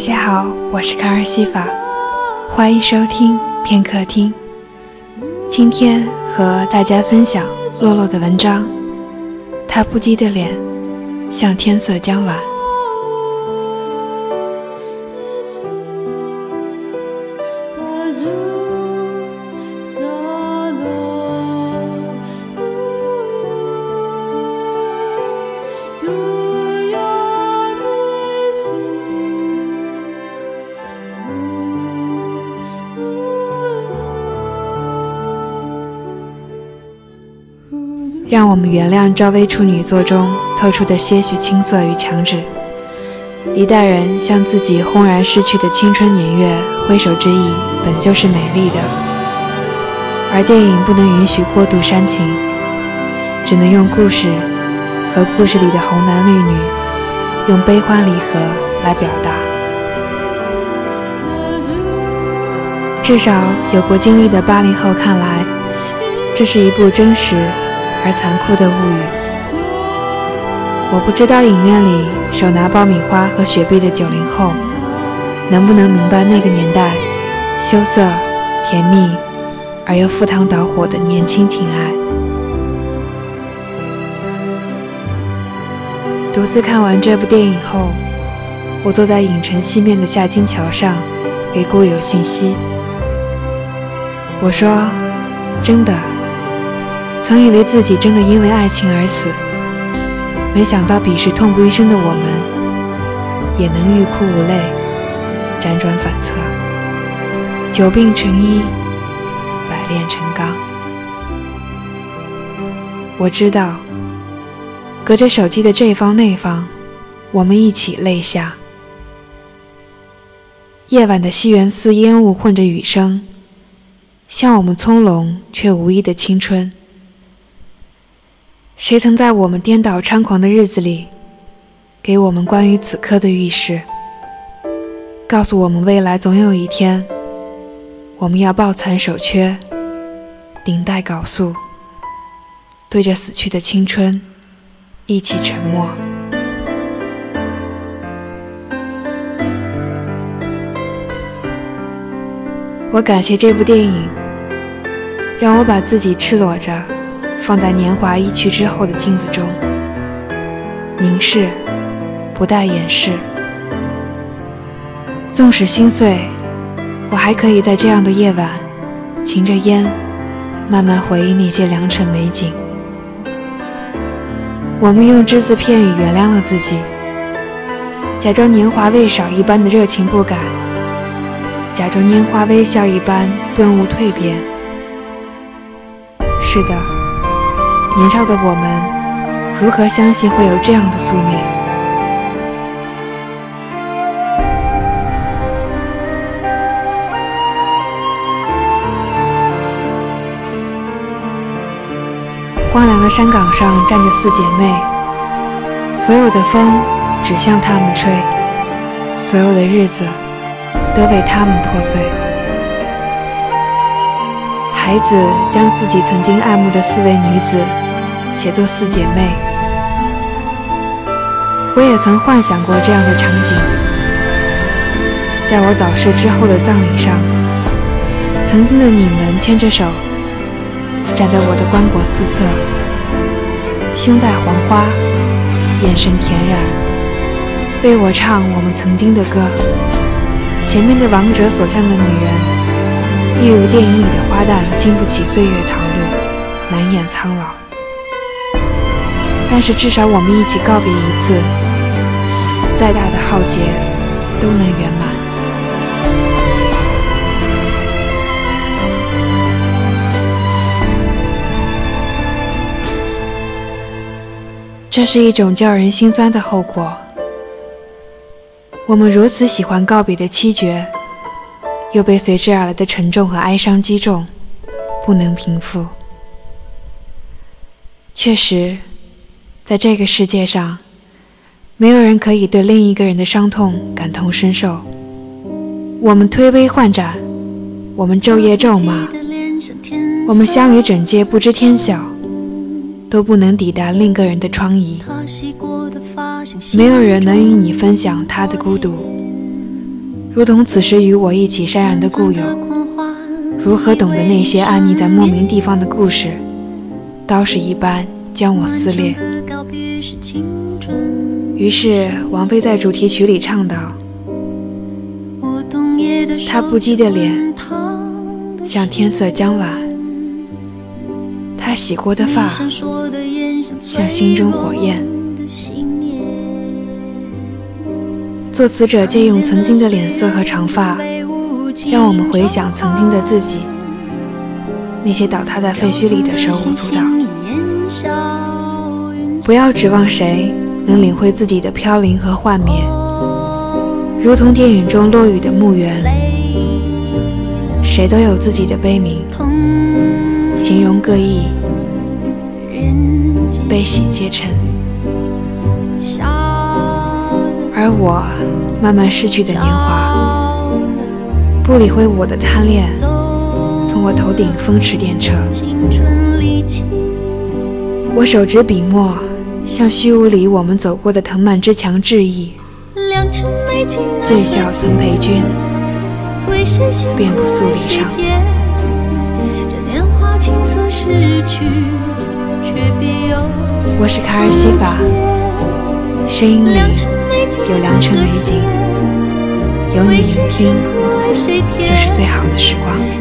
大家好，我是卡尔西法，欢迎收听片刻听。今天和大家分享洛洛的文章，他不羁的脸像天色将晚。让我们原谅赵薇处女作中透出的些许青涩与强制。一代人向自己轰然逝去的青春年月挥手之意，本就是美丽的。而电影不能允许过度煽情，只能用故事和故事里的红男绿女，用悲欢离合来表达。至少有过经历的八零后看来，这是一部真实。而残酷的物语，我不知道影院里手拿爆米花和雪碧的九零后，能不能明白那个年代羞涩、甜蜜而又赴汤蹈火的年轻情爱。独自看完这部电影后，我坐在影城西面的下金桥上，给故友信息。我说：“真的。”曾以为自己真的因为爱情而死，没想到彼时痛不欲生的我们，也能欲哭无泪，辗转反侧，久病成医，百炼成钢。我知道，隔着手机的这方那方，我们一起泪下。夜晚的西园寺烟雾混着雨声，像我们葱茏却无依的青春。谁曾在我们颠倒猖狂的日子里，给我们关于此刻的预示，告诉我们未来总有一天，我们要抱残守缺，顶戴缟素，对着死去的青春，一起沉默。我感谢这部电影，让我把自己赤裸着。放在年华一去之后的镜子中，凝视，不带掩饰。纵使心碎，我还可以在这样的夜晚，擎着烟，慢慢回忆那些良辰美景。我们用只字片语原谅了自己，假装年华未少一般的热情不改，假装烟花微笑一般顿悟蜕变。是的。年少的我们，如何相信会有这样的宿命？荒凉的山岗上站着四姐妹，所有的风只向她们吹，所有的日子都为她们破碎。孩子将自己曾经爱慕的四位女子写作四姐妹，我也曾幻想过这样的场景：在我早逝之后的葬礼上，曾经的你们牵着手，站在我的棺椁四侧，胸带黄花，眼神恬然，为我唱我们曾经的歌。前面的王者所向的女人。一如电影里的花旦，经不起岁月淘漉，难掩苍老。但是至少我们一起告别一次，再大的浩劫都能圆满。这是一种叫人心酸的后果。我们如此喜欢告别的凄绝。又被随之而来的沉重和哀伤击中，不能平复。确实，在这个世界上，没有人可以对另一个人的伤痛感同身受。我们推杯换盏，我们昼夜咒骂，我们相与整街不知天晓，都不能抵达另一个人的疮痍。没有人能与你分享他的孤独。如同此时与我一起潸然的故友，如何懂得那些暗匿在莫名地方的故事，刀石一般将我撕裂。于是王菲在主题曲里唱道：“他不羁的脸像天色将晚，他洗过的发像心中火焰。”作词者借用曾经的脸色和长发，让我们回想曾经的自己，那些倒塌在废墟里的手舞足蹈。不要指望谁能领会自己的飘零和幻灭，如同电影中落雨的墓园，谁都有自己的悲鸣，形容各异，悲喜皆成。而我慢慢逝去的年华，不理会我的贪恋，从我头顶风驰电掣。我手执笔墨，向虚无里我们走过的藤蔓之墙致意。醉笑曾陪君，遍布素里上。我是卡尔西法，声音里。有良辰美景，有你聆听，就是最好的时光。